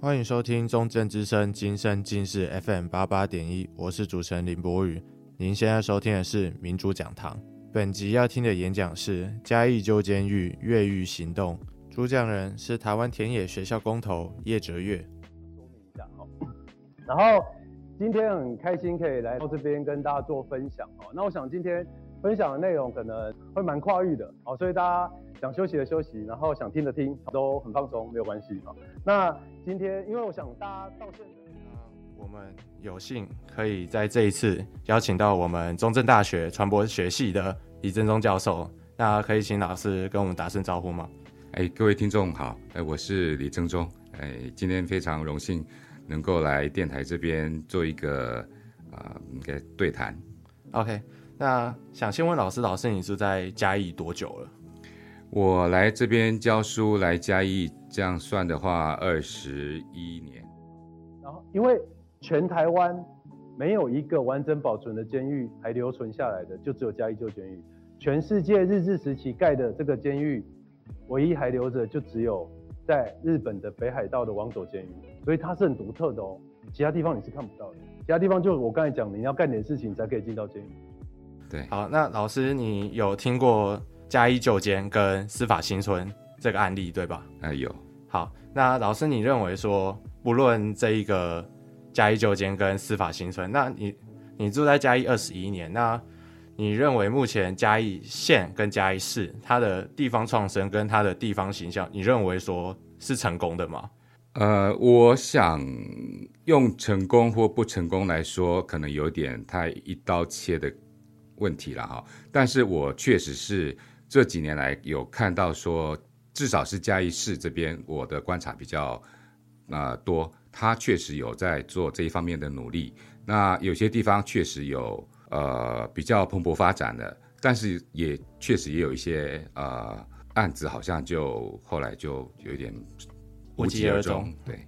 欢迎收听中正之声今生今世 FM 八八点一，我是主持人林博宇。您现在收听的是民主讲堂。本集要听的演讲是嘉义旧监狱越狱行动，主讲人是台湾田野学校工头叶哲岳。说明一下哈，然后今天很开心可以来到这边跟大家做分享哦。那我想今天分享的内容可能会蛮跨域的哦，所以大家想休息的休息，然后想听的听，都很放松，没有关系哦。那今天，因为我想大家到现在，我们有幸可以在这一次邀请到我们中正大学传播学系的李正忠教授。那可以请老师跟我们打声招呼吗？哎，各位听众好，哎，我是李正忠，哎，今天非常荣幸能够来电台这边做一个啊一个对谈。OK，那想先问老师，老师你是在嘉义多久了？我来这边教书，来嘉义，这样算的话，二十一年。然后，因为全台湾没有一个完整保存的监狱还留存下来的，就只有嘉义旧监狱。全世界日治时期盖的这个监狱，唯一还留着就只有在日本的北海道的王佐监狱，所以它是很独特的哦。其他地方你是看不到的，其他地方就我刚才讲的，你要干点事情才可以进到监狱。对，好，那老师你有听过？嘉义旧监跟司法新村这个案例，对吧？哎，有。好，那老师，你认为说，不论这一个嘉义旧监跟司法新村，那你你住在嘉义二十一年，那你认为目前嘉义县跟嘉义市它的地方创生跟它的地方形象，你认为说是成功的吗？呃，我想用成功或不成功来说，可能有点太一刀切的问题了哈。但是我确实是。这几年来有看到说，至少是嘉义市这边，我的观察比较呃多，他确实有在做这一方面的努力。那有些地方确实有呃比较蓬勃发展的，但是也确实也有一些呃案子好像就后来就有一点无疾而终。对，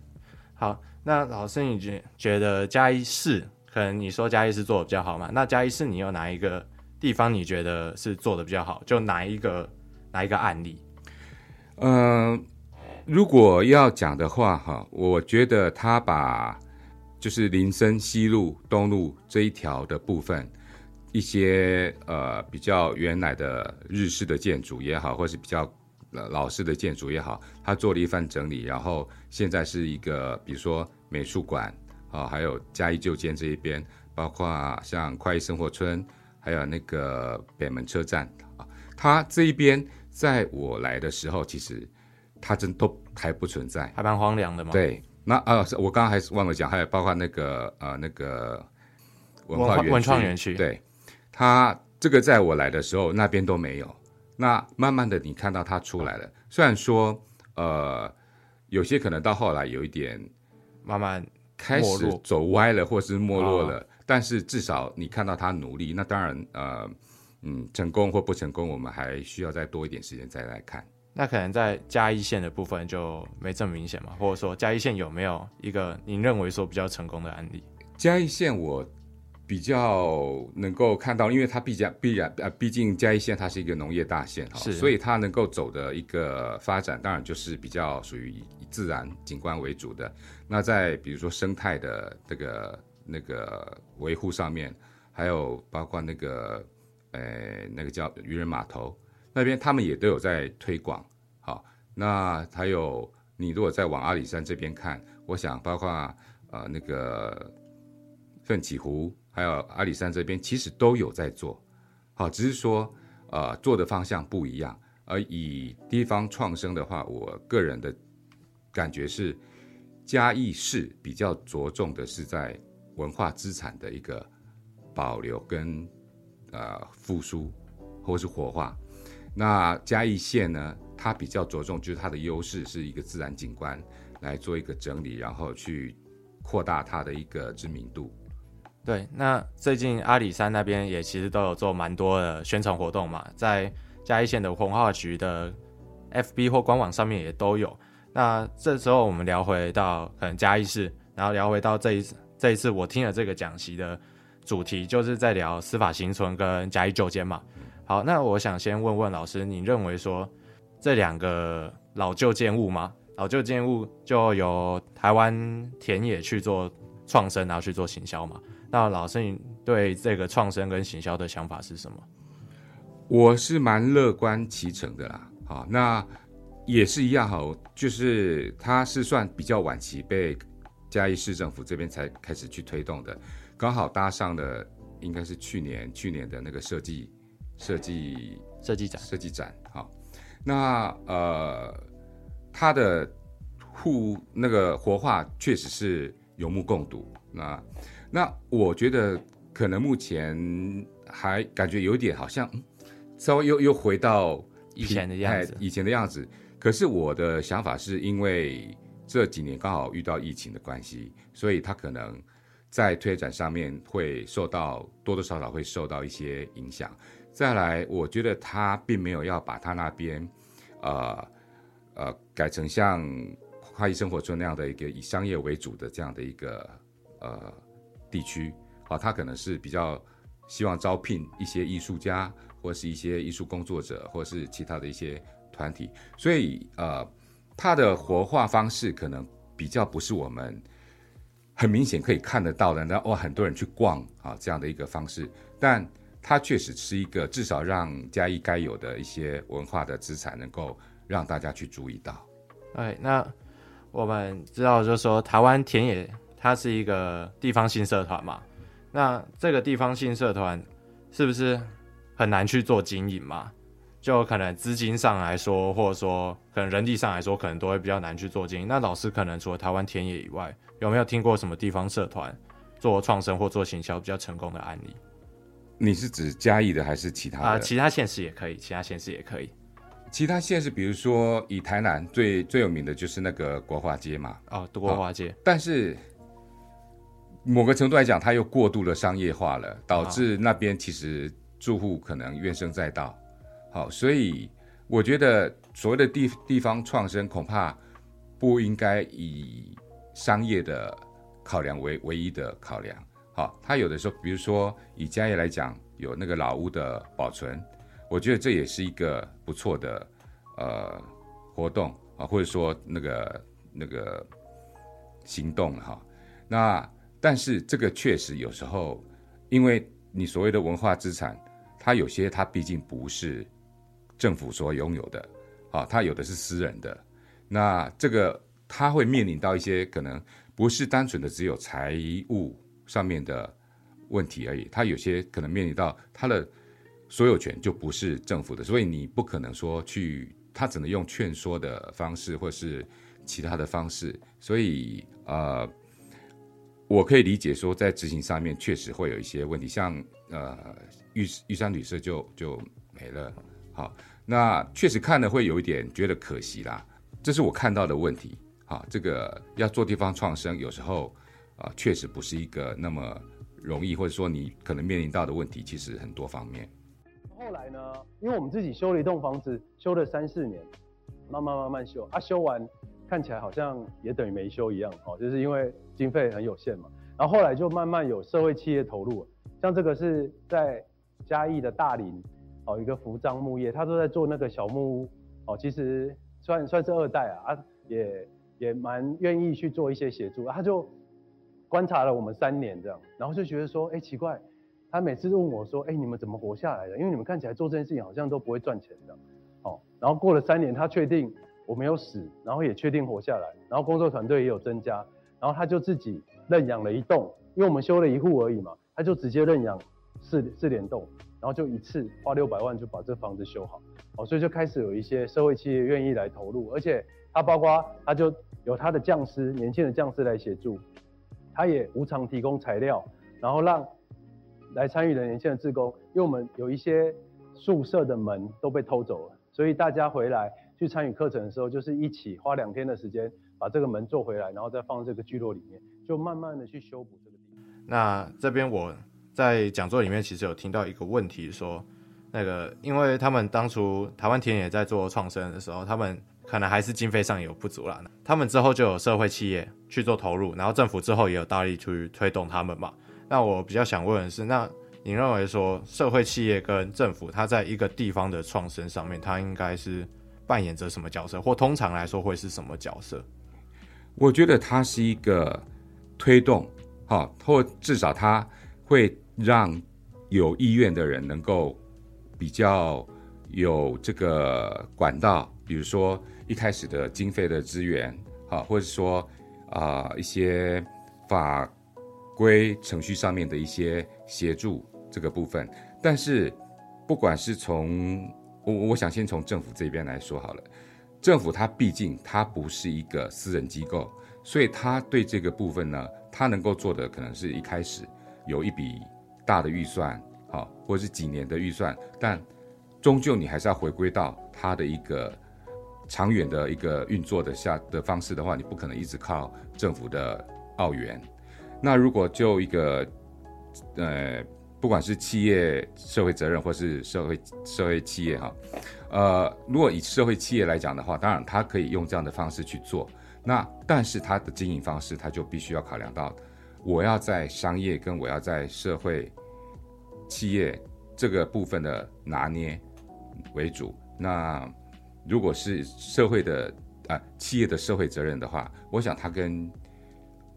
好，那老师你觉觉得嘉义市可能你说嘉义市做的比较好嘛？那嘉义市你有哪一个？地方你觉得是做的比较好，就哪一个哪一个案例？嗯、如果要讲的话，哈，我觉得他把就是林森西路、东路这一条的部分，一些呃比较原来的日式的建筑也好，或是比较老式的建筑也好，他做了一番整理，然后现在是一个比如说美术馆啊，还有嘉义旧监这一边，包括像快意生活村。还有那个北门车站啊，它这一边在我来的时候，其实它真都还不存在，还蛮荒凉的嘛。对，那啊，我刚刚还是忘了讲，还有包括那个呃那个文化文创园区，对，它这个在我来的时候那边都没有。那慢慢的你看到它出来了，虽然说呃有些可能到后来有一点慢慢开始走歪了，或是没落了。但是至少你看到他努力，那当然，呃，嗯，成功或不成功，我们还需要再多一点时间再来看。那可能在嘉义县的部分就没这么明显嘛？或者说嘉义县有没有一个您认为说比较成功的案例？嘉义县我比较能够看到，因为它毕竟必然呃，毕竟嘉义县它是一个农业大县哈，是，所以它能够走的一个发展，当然就是比较属于以自然景观为主的。那在比如说生态的这个。那个维护上面，还有包括那个，呃，那个叫渔人码头那边，他们也都有在推广。好，那还有你如果再往阿里山这边看，我想包括呃那个奋起湖，还有阿里山这边，其实都有在做。好，只是说呃做的方向不一样。而以地方创生的话，我个人的感觉是嘉义市比较着重的是在。文化资产的一个保留跟呃复苏或是活化，那嘉义县呢，它比较着重就是它的优势是一个自然景观来做一个整理，然后去扩大它的一个知名度。对，那最近阿里山那边也其实都有做蛮多的宣传活动嘛，在嘉义县的文化局的 FB 或官网上面也都有。那这时候我们聊回到可能嘉义市，然后聊回到这一次。这一次我听了这个讲席的主题，就是在聊司法行存跟嘉义旧监嘛。好，那我想先问问老师，你认为说这两个老旧建物吗？老旧建物就由台湾田野去做创生，然后去做行销嘛。那老师，你对这个创生跟行销的想法是什么？我是蛮乐观其成的啦。好，那也是一样哈，就是它是算比较晚期被嘉义市政府这边才开始去推动的，刚好搭上了应该是去年去年的那个设计设计设计展设计展。好，那呃，它的护那个活化确实是有目共睹。那那我觉得可能目前还感觉有点好像。稍微又又回到以前的样子，以前的样子。可是我的想法是因为这几年刚好遇到疫情的关系，所以他可能在推展上面会受到多多少少会受到一些影响。再来，我觉得他并没有要把他那边，呃呃，改成像快意生活村那样的一个以商业为主的这样的一个呃地区。啊，他可能是比较希望招聘一些艺术家。或是一些艺术工作者，或是其他的一些团体，所以呃，它的活化方式可能比较不是我们很明显可以看得到的，那哇，很多人去逛啊这样的一个方式，但它确实是一个至少让嘉义该有的一些文化的资产能够让大家去注意到。哎，那我们知道就是说台湾田野它是一个地方性社团嘛，那这个地方性社团是不是？很难去做经营嘛，就可能资金上来说，或者说可能人力上来说，可能都会比较难去做经营。那老师可能除了台湾田野以外，有没有听过什么地方社团做创生或做行销比较成功的案例？你是指嘉义的还是其他的？啊、呃，其他县市也可以，其他县市也可以。其他县市，比如说以台南最最有名的就是那个国华街嘛。哦，国华街。但是某个程度来讲，它又过度的商业化了，导致那边其实。住户可能怨声载道，好，所以我觉得所谓的地地方创生，恐怕不应该以商业的考量为唯一的考量。好，他有的时候，比如说以嘉义来讲，有那个老屋的保存，我觉得这也是一个不错的呃活动啊，或者说那个那个行动哈。那但是这个确实有时候，因为你所谓的文化资产。它有些，它毕竟不是政府所拥有的，啊，它有的是私人的。那这个它会面临到一些可能不是单纯的只有财务上面的问题而已，它有些可能面临到它的所有权就不是政府的，所以你不可能说去，它只能用劝说的方式或是其他的方式。所以呃，我可以理解说在执行上面确实会有一些问题，像呃。玉玉山旅社就就没了，好，那确实看了会有一点觉得可惜啦，这是我看到的问题。好，这个要做地方创生，有时候啊，确实不是一个那么容易，或者说你可能面临到的问题，其实很多方面。后来呢，因为我们自己修了一栋房子，修了三四年，慢慢慢慢修，啊，修完看起来好像也等于没修一样，哦，就是因为经费很有限嘛。然后后来就慢慢有社会企业投入，像这个是在。嘉义的大林，哦，一个福樟木业，他都在做那个小木屋，哦，其实算算是二代啊，啊，也也蛮愿意去做一些协助，他就观察了我们三年这样，然后就觉得说，哎、奇怪，他每次问我说，哎、你们怎么活下来的？因为你们看起来做这件事情好像都不会赚钱的，哦，然后过了三年，他确定我没有死，然后也确定活下来，然后工作团队也有增加，然后他就自己认养了一栋，因为我们修了一户而已嘛，他就直接认养。四四连栋，然后就一次花六百万就把这房子修好，哦，所以就开始有一些社会企业愿意来投入，而且他包括他就有他的匠师，年轻的匠师来协助，他也无偿提供材料，然后让来参与的年轻的志工，因为我们有一些宿舍的门都被偷走了，所以大家回来去参与课程的时候，就是一起花两天的时间把这个门做回来，然后再放这个聚落里面，就慢慢的去修补这个地方。那这边我。在讲座里面，其实有听到一个问题，说那个，因为他们当初台湾田野在做创生的时候，他们可能还是经费上有不足啦。他们之后就有社会企业去做投入，然后政府之后也有大力去推动他们嘛。那我比较想问的是，那你认为说社会企业跟政府，它在一个地方的创生上面，它应该是扮演着什么角色，或通常来说会是什么角色？我觉得它是一个推动，哈，或至少它会让有意愿的人能够比较有这个管道，比如说一开始的经费的资源，好，或者说啊、一些法规程序上面的一些协助这个部分。但是不管是从我我想先从政府这边来说好了。政府它毕竟它不是一个私人机构，所以它对这个部分呢，它能够做的可能是一开始有一笔大的预算，好，或是几年的预算，但终究你还是要回归到它的一个长远的一个运作的下的方式的话，你不可能一直靠政府的澳元。那如果就一个呃。不管是企业社会责任，或是社会社会企业哈，呃，如果以社会企业来讲的话，当然他可以用这样的方式去做。那但是他的经营方式，他就必须要考量到，我要在商业跟我要在社会企业这个部分的拿捏为主。那如果是社会的啊、呃、企业的社会责任的话，我想他跟。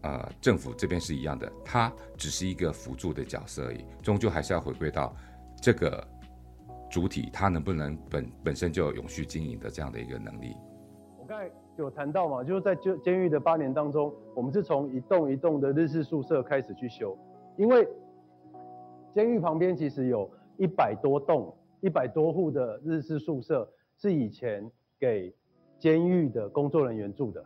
呃，政府这边是一样的，它只是一个辅助的角色而已，终究还是要回归到这个主体，它能不能本本身就有永续经营的这样的一个能力。有谈到嘛，就是在监监狱的八年当中，我们是从一栋一栋的日式宿舍开始去修，因为监狱旁边其实有一百多栋、一百多户的日式宿舍，是以前给监狱的工作人员住的。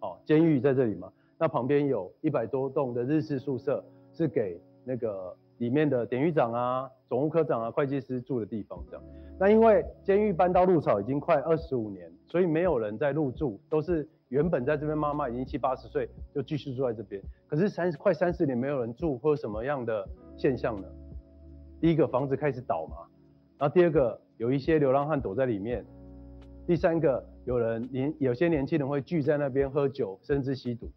哦，监狱在这里嘛。那旁边有一百多栋的日式宿舍，是给那个里面的典狱长啊、总务科长啊、会计师住的地方。这样，那因为监狱搬到鹿草已经快二十五年，所以没有人在入住，都是原本在这边妈妈已经七八十岁就继续住在这边。可是三快三十年没有人住，会有什么样的现象呢？第一个房子开始倒嘛，然后第二个有一些流浪汉躲在里面，第三个有人年有些年轻人会聚在那边喝酒，甚至吸毒。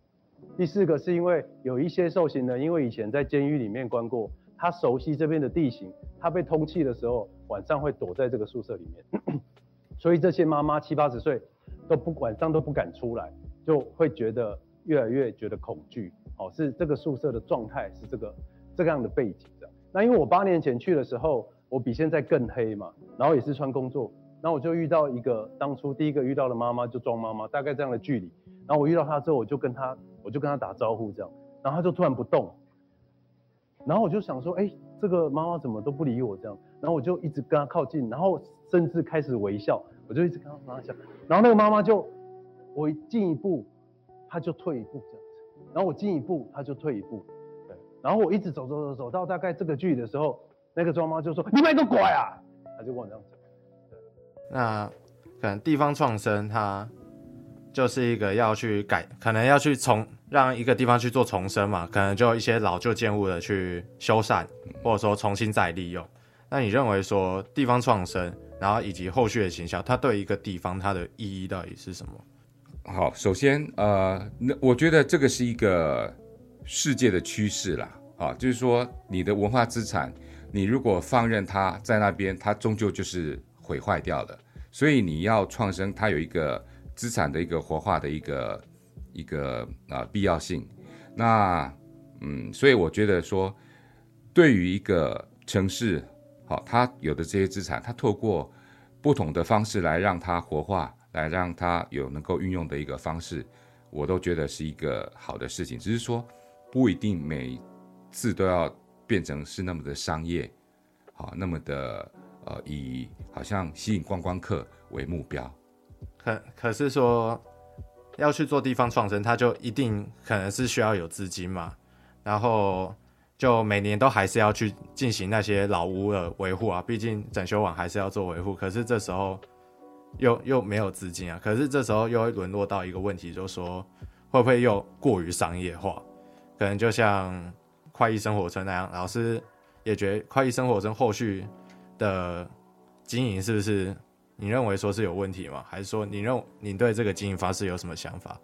第四个是因为有一些受刑人，因为以前在监狱里面关过，他熟悉这边的地形，他被通气的时候，晚上会躲在这个宿舍里面，所以这些妈妈七八十岁都不晚上都不敢出来，就会觉得越来越觉得恐惧。哦，是这个宿舍的状态是这个这个样的背景的。那因为我八年前去的时候，我比现在更黑嘛，然后也是穿工作，然后我就遇到一个当初第一个遇到的妈妈，就装妈妈，大概这样的距离。然后我遇到她之后，我就跟她。我就跟她打招呼，这样，然后她就突然不动，然后我就想说，哎，这个妈妈怎么都不理我这样，然后我就一直跟她靠近，然后甚至开始微笑，我就一直跟她妈妈笑，然后那个妈妈就，我进一步，她就退一步这样子，然后我进一步，她就退一步，对，然后我一直走走走走到大概这个距离的时候，那个庄妈就说：“你买个拐啊！”她就跟我这样讲，对，那可能地方创生他。就是一个要去改，可能要去从让一个地方去做重生嘛，可能就一些老旧建物的去修缮，或者说重新再利用。那你认为说地方创生，然后以及后续的行销，它对一个地方它的意义到底是什么？好，首先呃，那我觉得这个是一个世界的趋势啦，啊，就是说你的文化资产，你如果放任它在那边，它终究就是毁坏掉了。所以你要创生，它有一个。资产的一个活化的一个一个啊、必要性，那嗯，所以我觉得说，对于一个城市，好、它有的这些资产，它透过不同的方式来让它活化，来让它有能够运用的一个方式，我都觉得是一个好的事情。只是说，不一定每次都要变成是那么的商业，好、那么的呃，以好像吸引观光客为目标。可可是说要去做地方创生，他就一定可能是需要有资金嘛，然后就每年都还是要去进行那些老屋的维护啊，毕竟整修完还是要做维护。可是这时候又又没有资金啊，可是这时候又会沦落到一个问题，就是说会不会又过于商业化？可能就像快意生活村那样，老师也觉得快意生活村后续的经营是不是？你认为说是有问题吗？还是说你认你对这个经营方式有什么想法？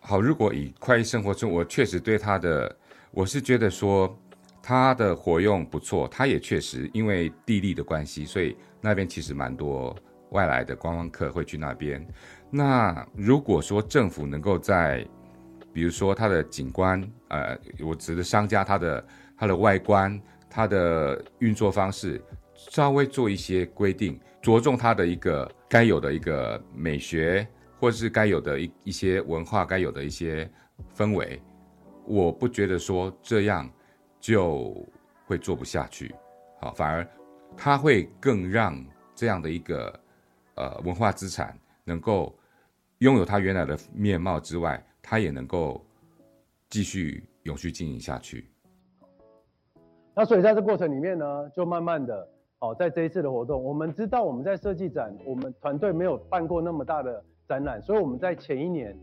好，如果以快意生活中，我确实对他的，我是觉得说他的活用不错，他也确实因为地利的关系，所以那边其实蛮多外来的观光客会去那边。那如果说政府能够在，比如说它的景观，呃，我指的商家它的它的外观、它的运作方式，稍微做一些规定，着重它的一个该有的一个美学，或者是该有的一一些文化，该有的一些氛围，我不觉得说这样就会做不下去，好，反而它会更让这样的一个呃文化资产能够拥有它原来的面貌之外，它也能够继续永续经营下去。那所以在这过程里面呢，就慢慢的，哦，在这一次的活动，我们知道我们在设计展，我们团队没有办过那么大的展览，所以我们在前一年。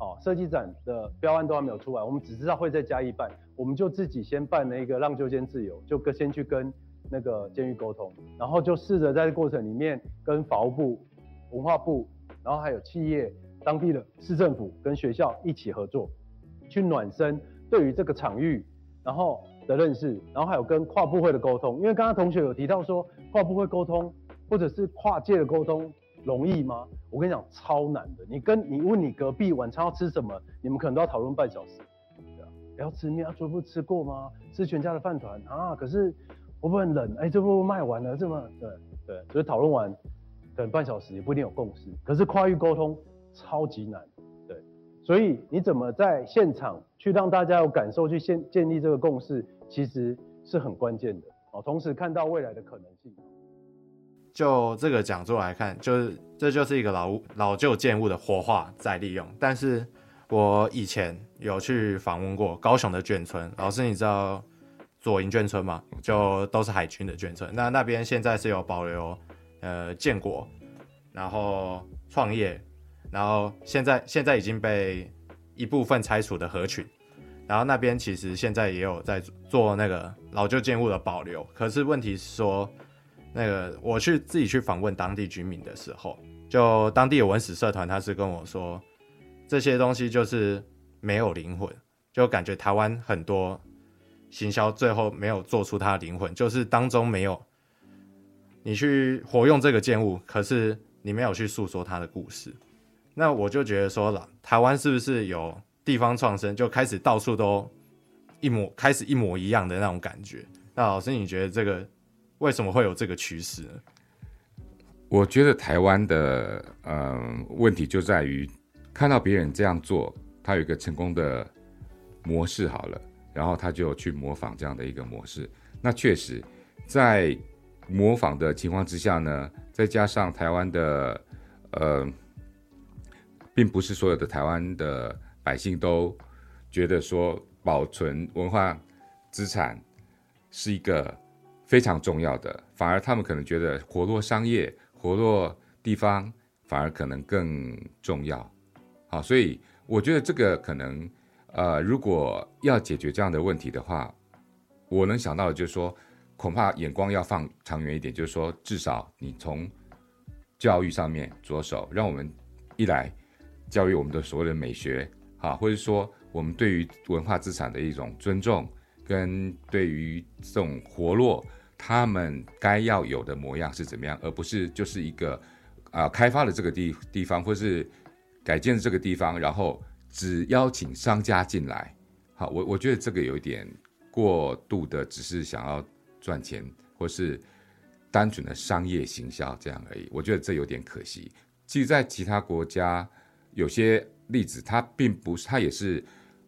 哦，设计展的标案都还没有出来，我们只知道会在嘉义办，我们就自己先办了一个让旧监自由，就跟先去跟那个监狱沟通，然后就试着在这过程里面跟法务部、文化部，然后还有企业、当地的市政府跟学校一起合作，去暖身对于这个场域，然后的认识，然后还有跟跨部会的沟通，因为刚刚同学有提到说跨部会沟通或者是跨界的沟通。容易吗？我跟你讲，超难的。你跟你问你隔壁晚餐要吃什么，你们可能都要讨论半小时。对啊，要吃面，啊，这不吃过吗？吃全家的饭团啊，可是会不会冷？哎、欸，这不卖完了，这么对对，所以讨论完等半小时也不一定有共识。可是跨域沟通超级难，对，所以你怎么在现场去让大家有感受，去建建立这个共识，其实是很关键的哦。同时看到未来的可能性。就这个讲座来看，就是这就是一个老老旧建物的活化再利用。但是我以前有去访问过高雄的眷村，老师你知道左营眷村吗？就都是海军的眷村。那那边现在是有保留呃建国，然后创业，然后现在现在已经被一部分拆除的合群，然后那边其实现在也有在做那个老旧建物的保留。可是问题是说。那个我去自己去访问当地居民的时候，就当地的文史社团，他是跟我说，这些东西就是没有灵魂，就感觉台湾很多行销最后没有做出它的灵魂，就是当中没有你去活用这个建物，可是你没有去诉说它的故事。那我就觉得说了，台湾是不是有地方创生，就开始到处都一模开始一模一样的那种感觉？那老师，你觉得这个？为什么会有这个趋势呢？我觉得台湾的嗯、问题就在于看到别人这样做，他有一个成功的模式好了，然后他就去模仿这样的一个模式。那确实，在模仿的情况之下呢，再加上台湾的呃，并不是所有的台湾的百姓都觉得说保存文化资产是一个。非常重要的，反而他们可能觉得活络商业、活络地方，反而可能更重要。好，所以我觉得这个可能，呃，如果要解决这样的问题的话，我能想到的就是说，恐怕眼光要放长远一点，就是说，至少你从教育上面着手，让我们一来教育我们的所谓的美学，啊，或者说我们对于文化资产的一种尊重。跟对于这种活络，他们该要有的模样是怎么样，而不是就是一个啊、开发的这个地地方，或是改建的这个地方，然后只邀请商家进来。好，我我觉得这个有一点过度的，只是想要赚钱，或是单纯的商业行销这样而已。我觉得这有点可惜。其实，在其他国家有些例子，它并不是，它也是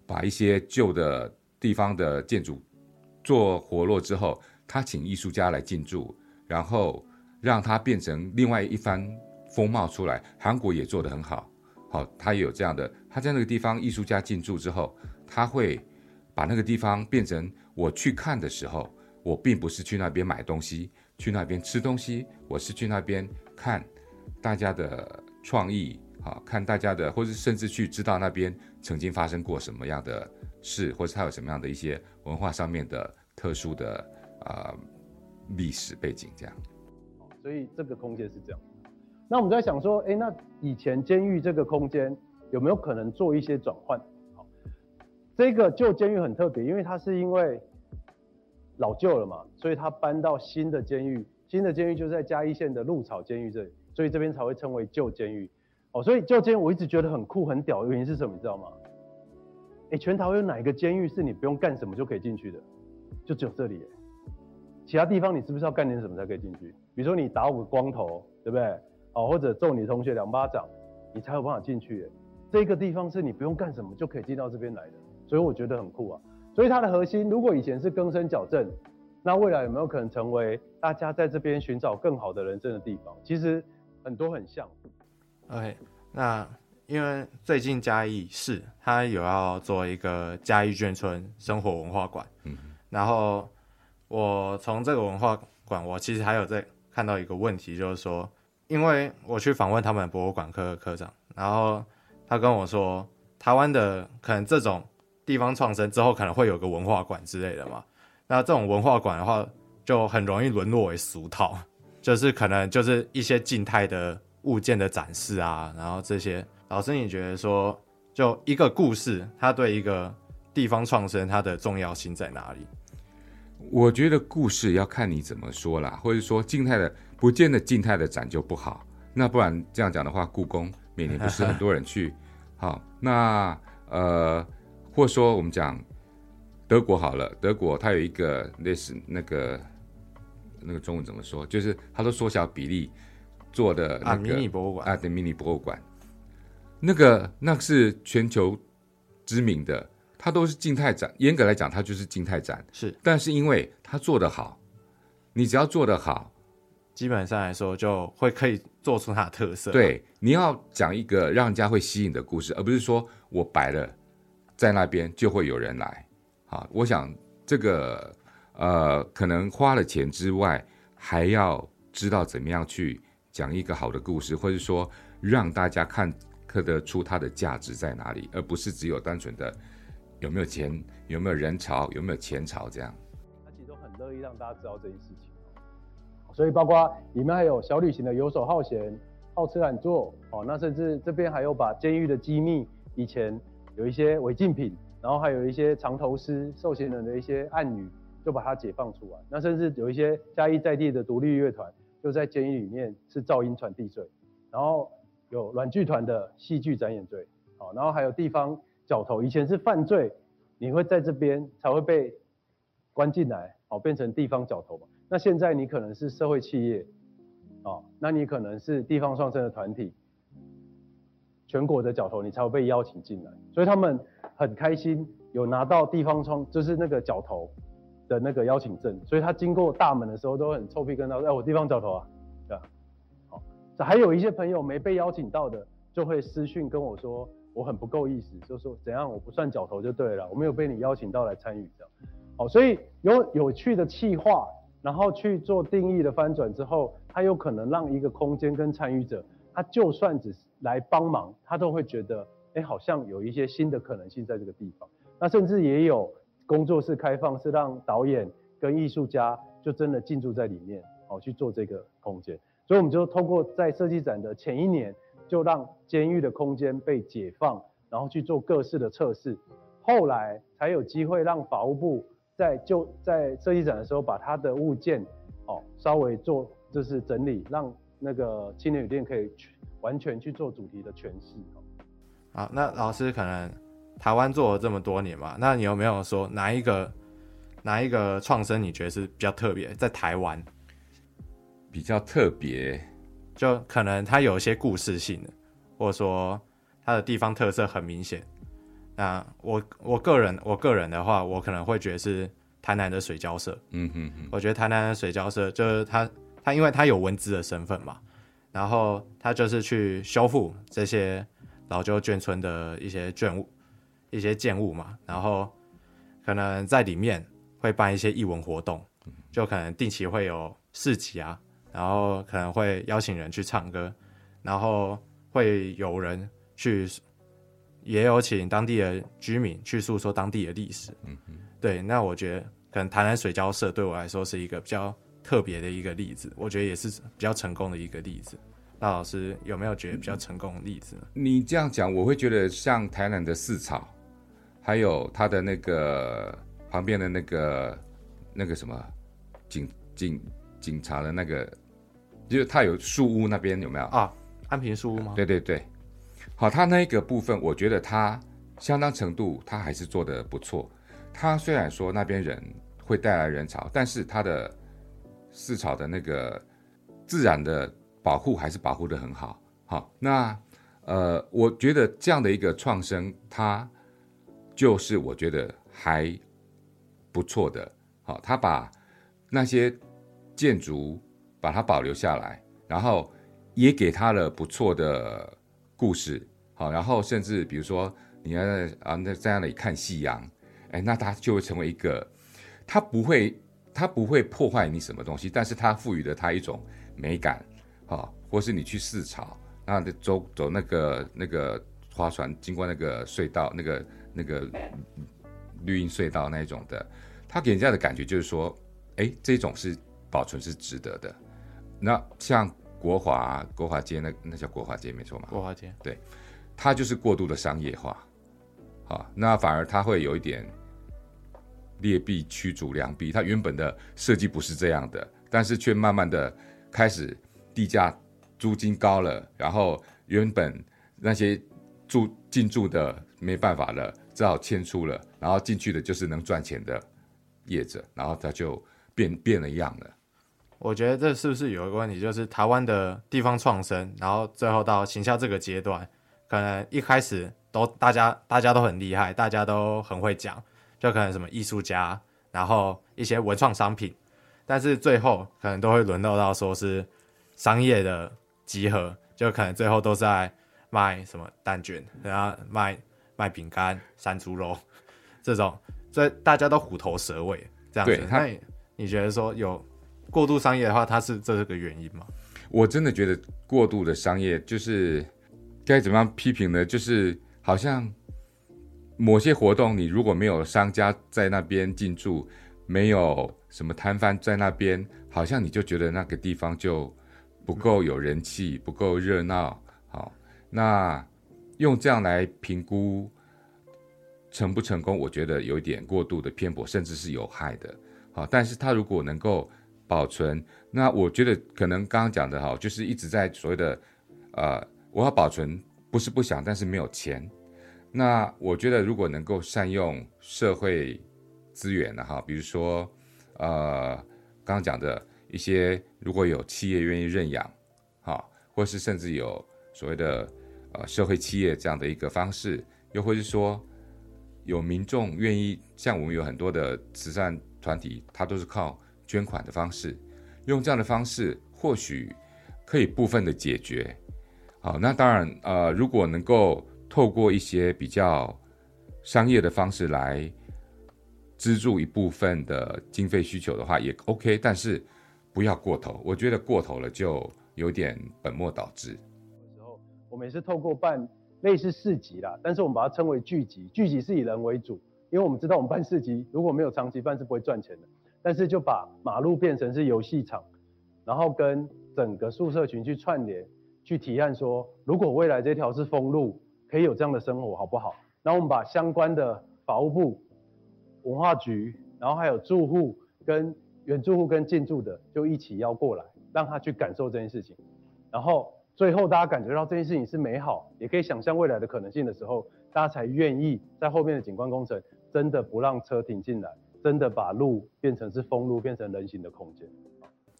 把一些旧的。地方的建筑做活络之后，他请艺术家来进驻，然后让它变成另外一番风貌出来。韩国也做得很好，好，他也有这样的。他在那个地方艺术家进驻之后，他会把那个地方变成我去看的时候，我并不是去那边买东西，去那边吃东西，我是去那边看大家的创意，啊，看大家的，或者甚至去知道那边曾经发生过什么样的。事，或者它有什么样的一些文化上面的特殊的啊历史背景这样，所以这个空间是这样。那我们在想说，哎，那以前监狱这个空间有没有可能做一些转换？好，这个旧监狱很特别，因为它是因为老旧了嘛，所以它搬到新的监狱，新的监狱就是在嘉义县的鹿草监狱这里，所以这边才会称为旧监狱。哦，所以旧监狱我一直觉得很酷很屌的原因是什么？你知道吗？哎，全台湾有哪一个监狱是你不用干什么就可以进去的？就只有这里。其他地方你是不是要干点什么才可以进去？比如说你打我个光头，对不对？哦，或者揍你同学两巴掌，你才有办法进去。这个地方是你不用干什么就可以进到这边来的，所以我觉得很酷啊。所以它的核心，如果以前是更生矫正，那未来有没有可能成为大家在这边寻找更好的人生的地方？其实很多很像。OK，那因为最近嘉义市它有要做一个嘉义眷村生活文化馆，嗯，然后。我从这个文化馆，我其实还有在看到一个问题，就是说，因为我去访问他们博物馆科的科长，然后他跟我说，台湾的可能这种地方创生之后，可能会有个文化馆之类的嘛。那这种文化馆的话，就很容易沦落为俗套，就是可能就是一些静态的物件的展示啊，然后这些。老师，你觉得说，就一个故事，它对一个地方创生它的重要性在哪里？我觉得故事要看你怎么说啦，或者说静态的，不见得静态的展就不好。那不然这样讲的话，故宫每年不是很多人去？好，那呃，或者说我们讲德国好了，德国它有一个类似那个那个中文怎么说？就是它都缩小比例做的那个、啊、迷你博物馆啊，对，迷你博物馆，那个那是全球知名的。它都是静态展，严格来讲，它就是静态展。是，但是因为它做得好，你只要做得好，基本上来说就会可以做出它的特色。对，你要讲一个让人家会吸引的故事，而不是说我摆了在那边就会有人来。好，我想这个呃，可能花了钱之外，还要知道怎么样去讲一个好的故事，或者说让大家看看得出它的价值在哪里，而不是只有单纯的。有没有钱？有没有人潮？有没有钱潮？这样，他其实都很乐意让大家知道这件事情。所以包括里面还有小旅行的游手好闲、好吃懒做哦，那甚至这边还有把监狱的机密，以前有一些违禁品，然后还有一些藏头诗、受刑人的一些暗语，就把它解放出来。那甚至有一些嘉义在地的独立乐团，就在监狱里面是噪音传递罪，然后有软剧团的戏剧展演罪，好，然后还有地方。角头以前是犯罪，你会在这边才会被关进来，哦，变成地方角头嘛。那现在你可能是社会企业，哦，那你可能是地方创生的团体，全国的角头，你才会被邀请进来。所以他们很开心有拿到地方创，就是那个角头的那个邀请证。所以他经过大门的时候都很臭屁跟他说：“哎，我地方角头啊。”对吧？好，这还有一些朋友没被邀请到的，就会私讯跟我说。我很不够意思，就说怎样我不算角头就对了，我没有被你邀请到来参与这样。好，所以有有趣的企划，然后去做定义的翻转之后，它有可能让一个空间跟参与者，他就算只是来帮忙，他都会觉得，哎，好像有一些新的可能性在这个地方。那甚至也有工作室开放，是让导演跟艺术家就真的进驻在里面，好去做这个空间。所以我们就通过在设计展的前一年。就让监狱的空间被解放，然后去做各式的测试，后来才有机会让法务部在就在设计展的时候，把他的物件哦稍微做就是整理，让那个青年旅店可以完全去做主题的诠释。好，那老师可能台湾做了这么多年嘛，那你有没有说哪一个哪一个创生你觉得是比较特别，在台湾比较特别？就可能它有一些故事性的，或者说它的地方特色很明显。那我我个人我个人的话，我可能会觉得是台南的水交社。嗯哼哼，我觉得台南的水交社就是它它因为它有文资的身份嘛，然后它就是去修复这些老旧眷村的一些眷物、一些建物嘛，然后可能在里面会办一些艺文活动，就可能定期会有市集啊。然后可能会邀请人去唱歌，然后会有人去，也有请当地的居民去诉说当地的历史。嗯嗯，对，那我觉得可能台南水交社对我来说是一个比较特别的一个例子，我觉得也是比较成功的一个例子。那老师有没有觉得比较成功的例子呢？你这样讲，我会觉得像台南的市草，还有他的那个旁边的那个那个什么警警警察的那个。就是它有树屋那边有没有啊？安平树屋吗？对对对，好，它那个部分，我觉得它相当程度，它还是做得不错。它虽然说那边人会带来人潮，但是它的市草的那个自然的保护还是保护的很好。好，那呃，我觉得这样的一个创生，它就是我觉得还不错的。好，它把那些建筑把它保留下来，然后也给他了不错的故事。好，然后甚至比如说你要在啊，那在那里看夕阳。哎，那它就会成为一个，它不会，它不会破坏你什么东西，但是它赋予了它一种美感，啊、哦，或是你去四草，那走走那个那个划船，经过那个隧道，那个那个绿荫隧道那一种的，它给人家的感觉就是说，哎，这种是保存是值得的。那像国华国华街那那叫国华街没错嘛？国华街，对，它就是过度的商业化。好，那反而它会有一点劣币驱逐良币。它原本的设计不是这样的，但是却慢慢的开始地价租金高了，然后原本那些住进驻的没办法了，只好迁出了，然后进去的就是能赚钱的业者，然后它就变变了样了。我觉得这是不是有一个问题，就是台湾的地方创生，然后最后到行销这个阶段，可能一开始。都大家大家都很厉害，大家都很会讲，就可能什么艺术家，然后一些文创商品，但是最后可能都会沦落到说是商业的集合，就可能最后都在卖什么蛋卷，然后卖 卖饼干、山猪肉这种，所以大家都虎头蛇尾这样子。那你，你觉得说有过度商业的话，它是这是个原因吗？我真的觉得过度的商业就是该怎么样批评呢？就是。好像某些活动，你如果没有商家在那边进驻，没有什么摊贩在那边，好像你就觉得那个地方就不够有人气，不够热闹。好，那用这样来评估成不成功，我觉得有一点过度的偏颇，甚至是有害的。好，但是它如果能够保存，那我觉得可能刚刚讲的哈，就是一直在所谓的呃，我要保存，不是不想，但是没有钱。那我觉得，如果能够善用社会资源的哈，比如说，呃，刚刚讲的一些，如果有企业愿意认养，哈，或是甚至有所谓的呃社会企业这样的一个方式，又或是说有民众愿意，像我们有很多的慈善团体，它都是靠捐款的方式，用这样的方式，或许可以部分的解决。好，那当然，呃，如果能够。透过一些比较商业的方式来资助一部分的经费需求的话，也 OK，但是不要过头。我觉得过头了就有点本末倒置。我们也是透过办类似市集啦，但是我们把它称为聚集。聚集是以人为主，因为我们知道我们办市集如果没有长期办是不会赚钱的。但是就把马路变成是游戏场，然后跟整个宿舍群去串联，去提案说，如果未来这条是封路。可以有这样的生活，好不好？然后我们把相关的法务部、文化局，然后还有住户跟原住户跟进驻的，就一起邀过来，让他去感受这件事情。然后最后大家感觉到这件事情是美好，也可以想象未来的可能性的时候，大家才愿意在后面的景观工程真的不让车停进来，真的把路变成是封路，变成人行的空间。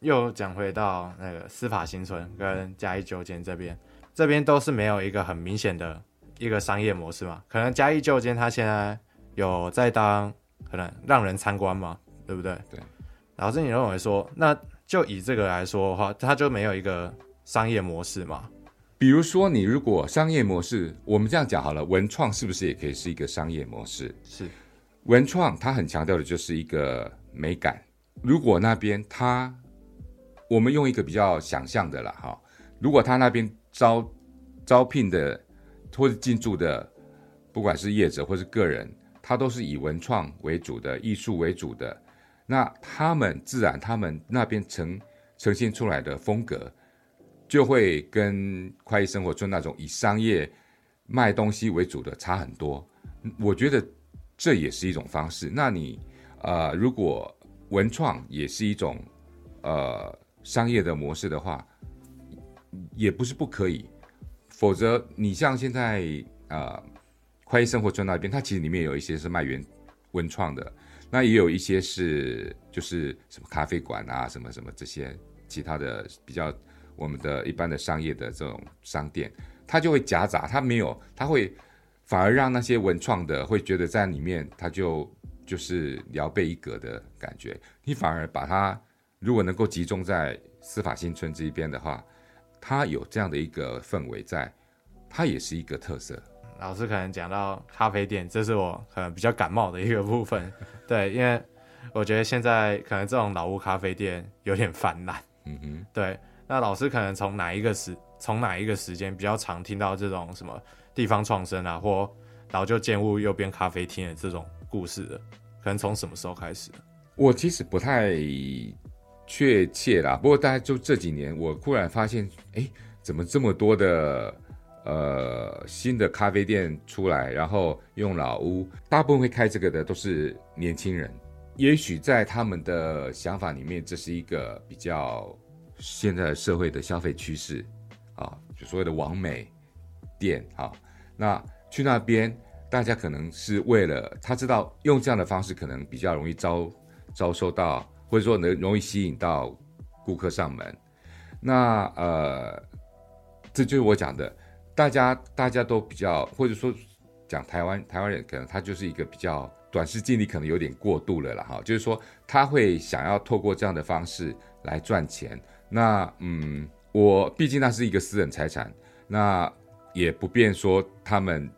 又讲回到那个司法新村跟嘉义旧街这边，这边都是没有一个很明显的。一个商业模式嘛，可能嘉义旧街它现在有在当，可能让人参观嘛，对不对？对。老师，你认为说，那就以这个来说的话，它就没有一个商业模式嘛？比如说，你如果商业模式，我们这样讲好了，文创是不是也可以是一个商业模式？是。文创它很强调的就是一个美感。如果那边它，我们用一个比较想象的了哈，如果他那边招招聘的。或者进驻的，不管是业者或是个人，他都是以文创为主的，艺术为主的。那他们自然，他们那边呈呈现出来的风格，就会跟快意生活村那种以商业卖东西为主的差很多。我觉得这也是一种方式。那你呃，如果文创也是一种呃商业的模式的话，也不是不可以，否则你像现在啊，快意生活村那边，它其实里面有一些是卖原文创的，那也有一些是就是什么咖啡馆啊，什么什么这些其他的比较我们的一般的商业的这种商店，它就会夹杂，它没有，它会反而让那些文创的会觉得在里面，它就就是聊备一格的感觉，你反而把它如果能够集中在司法新村这一边的话。它有这样的一个氛围在，它也是一个特色。老师可能讲到咖啡店，这是我可能比较感冒的一个部分。对，因为我觉得现在可能这种老屋咖啡店有点泛滥。嗯哼。对，那老师可能从哪一个时，从哪一个时间比较常听到这种什么地方创生啊，或老旧建物右边咖啡厅的这种故事的？可能从什么时候开始？我其实不太。确切啦，不过大概就这几年，我忽然发现，哎，怎么这么多的呃新的咖啡店出来，然后用老屋，大部分会开这个的都是年轻人。也许在他们的想法里面，这是一个比较现在社会的消费趋势啊，就所谓的网美店啊。那去那边，大家可能是为了他知道用这样的方式，可能比较容易招招收到。或者说能容易吸引到顾客上门，那呃，这就是我讲的，大家大家都比较，或者说讲台湾台湾人，可能他就是一个比较短视近利，可能有点过度了啦哈，就是说他会想要透过这样的方式来赚钱。那嗯，我毕竟那是一个私人财产，那也不便说他们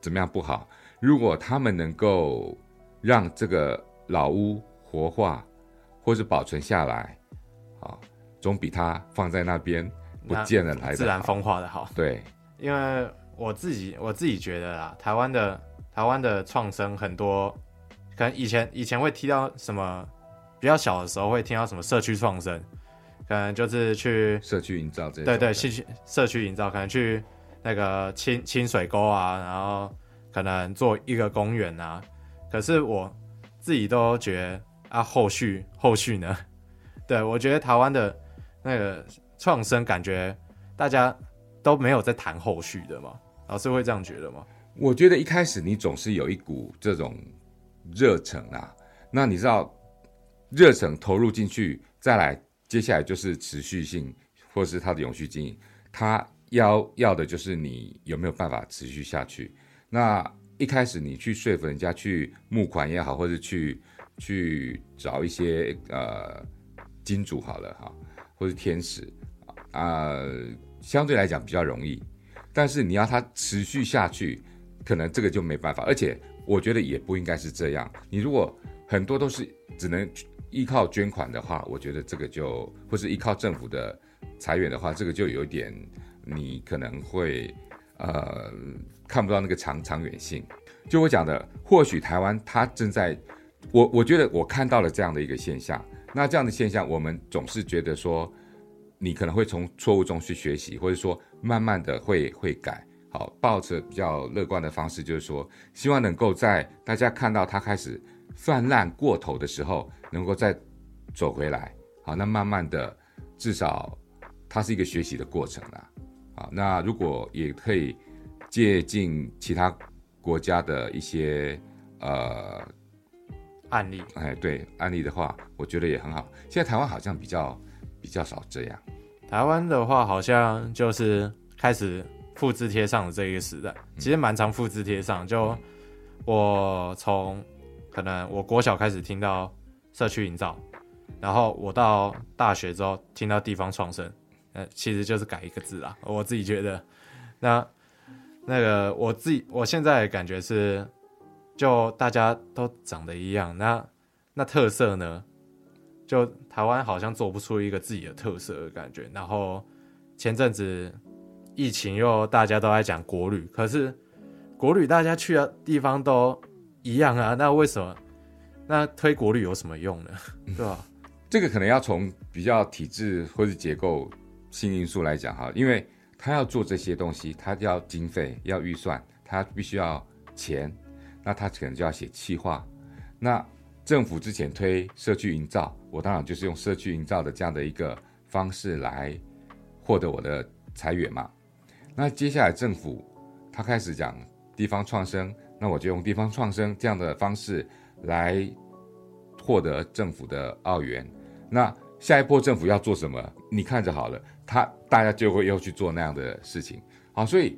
怎么样不好。如果他们能够让这个老屋活化，或是保存下来，啊，总比它放在那边不见了来的自然风化的好。对，因为我自己我自己觉得啦，台湾的台湾的创生很多，可能以前以前会听到什么，比较小的时候会听到什么社区创生，可能就是去社区营造这，对对，社区社区营造，可能去那个清清水沟啊，然后可能做一个公园啊，可是我自己都觉得。啊，后续后续呢？对，我觉得台湾的那个创生，感觉大家都没有在谈后续的嘛。老师会这样觉得吗？我觉得一开始你总是有一股这种热忱啊，那你知道热忱投入进去，再来接下来就是持续性，或是它的永续经营，它要要的就是你有没有办法持续下去。那一开始你去说服人家去募款也好，或者去。去找一些呃金主好了哈，或者天使啊、相对来讲比较容易，但是你要它持续下去，可能这个就没办法。而且我觉得也不应该是这样。你如果很多都是只能依靠捐款的话，我觉得这个就或是依靠政府的财源的话，这个就有一点你可能会呃看不到那个长长远性。就我讲的，或许台湾它正在。我我觉得我看到了这样的一个现象，那这样的现象，我们总是觉得说，你可能会从错误中去学习，或者说慢慢的会会改，好，抱着比较乐观的方式，就是说，希望能够在大家看到它开始泛滥过头的时候，能够再走回来，好，那慢慢的，至少它是一个学习的过程啦，好，那如果也可以借鉴其他国家的一些呃。案例，哎，对，案例的话，我觉得也很好。现在台湾好像比较比较少这样。台湾的话，好像就是开始复制贴上的这一个时代，其实蛮常复制贴上。就我从可能我国小开始听到社区营造，然后我到大学之后听到地方创生，呃，其实就是改一个字啦。我自己觉得，那那个我自己我现在感觉是。就大家都长得一样，那那特色呢？就台湾好像做不出一个自己的特色的感觉。然后前阵子疫情又大家都在讲国旅，可是国旅大家去的地方都一样啊，那为什么？那推国旅有什么用呢？对吧？这个可能要从比较体制或者结构性因素来讲哈，因为他要做这些东西，他要经费，要预算，他必须要钱。那他可能就要写企划，那政府之前推社区营造，我当然就是用社区营造的这样的一个方式来获得我的财源嘛。那接下来政府他开始讲地方创生，那我就用地方创生这样的方式来获得政府的澳元。那下一波政府要做什么？你看着好了，他大家就会又去做那样的事情。好，所以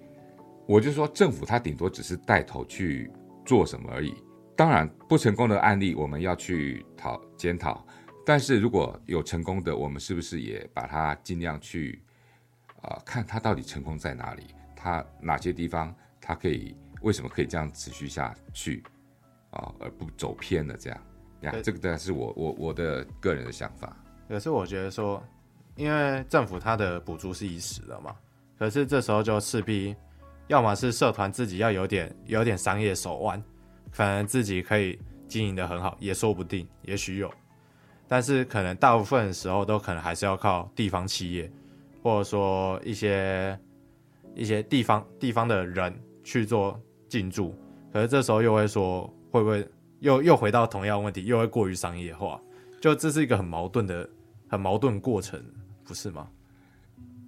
我就说政府他顶多只是带头去做什么而已。当然不成功的案例我们要去讨检讨，但是如果有成功的，我们是不是也把它尽量去？啊，看他到底成功在哪里，他哪些地方他可以为什么可以这样持续下去啊，而不走偏了这样呀？这个当然是我我我的个人的想法。可是我觉得说，因为政府它的补助是一时的嘛，可是这时候就势必，要么是社团自己要有点有点商业手腕，可能自己可以经营的很好，也说不定，也许有，但是可能大部分的时候都可能还是要靠地方企业。或者说一些一些地方地方的人去做进驻，可是这时候又会说会不会又又回到同样问题，又会过于商业化，就这是一个很矛盾的很矛盾过程，不是吗？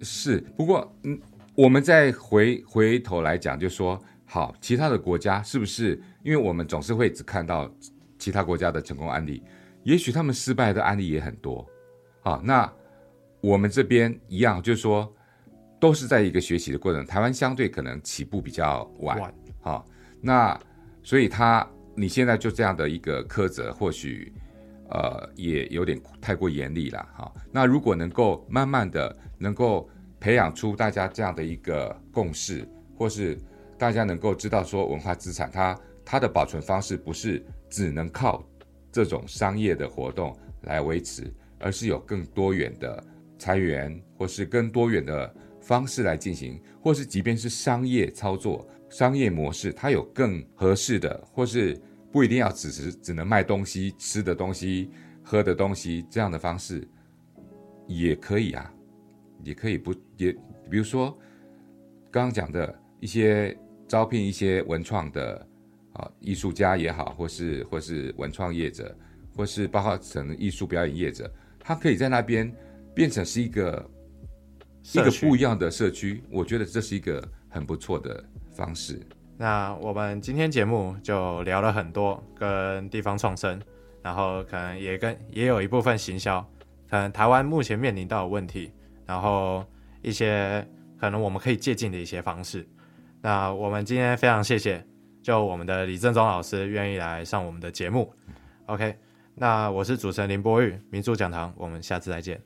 是，不过嗯，我们再回回头来讲，就说好，其他的国家是不是？因为我们总是会只看到其他国家的成功案例，也许他们失败的案例也很多，好，那。我们这边一样，就是说，都是在一个学习的过程。台湾相对可能起步比较晚，好啊、那所以他你现在就这样的一个苛责，或许呃也有点太过严厉了，哈、那如果能够慢慢的能够培养出大家这样的一个共识，或是大家能够知道说文化资产它它的保存方式不是只能靠这种商业的活动来维持，而是有更多元的。财源，或是更多元的方式来进行，或是即便是商业操作、商业模式，它有更合适的，或是不一定要只是只能卖东西、吃的东西、喝的东西这样的方式，也可以啊，也可以不也，比如说刚刚讲的一些招聘一些文创的啊艺术家也好，或是或是文创业者，或是包括成艺术表演业者，他可以在那边。变成是一个一个不一样的社区，我觉得这是一个很不错的方式。那我们今天节目就聊了很多跟地方创生，然后可能也跟也有一部分行销，可能台湾目前面临到的问题，然后一些可能我们可以借鉴的一些方式。那我们今天非常谢谢，就我们的李正宗老师愿意来上我们的节目。OK，那我是主持人林波玉，民主讲堂，我们下次再见。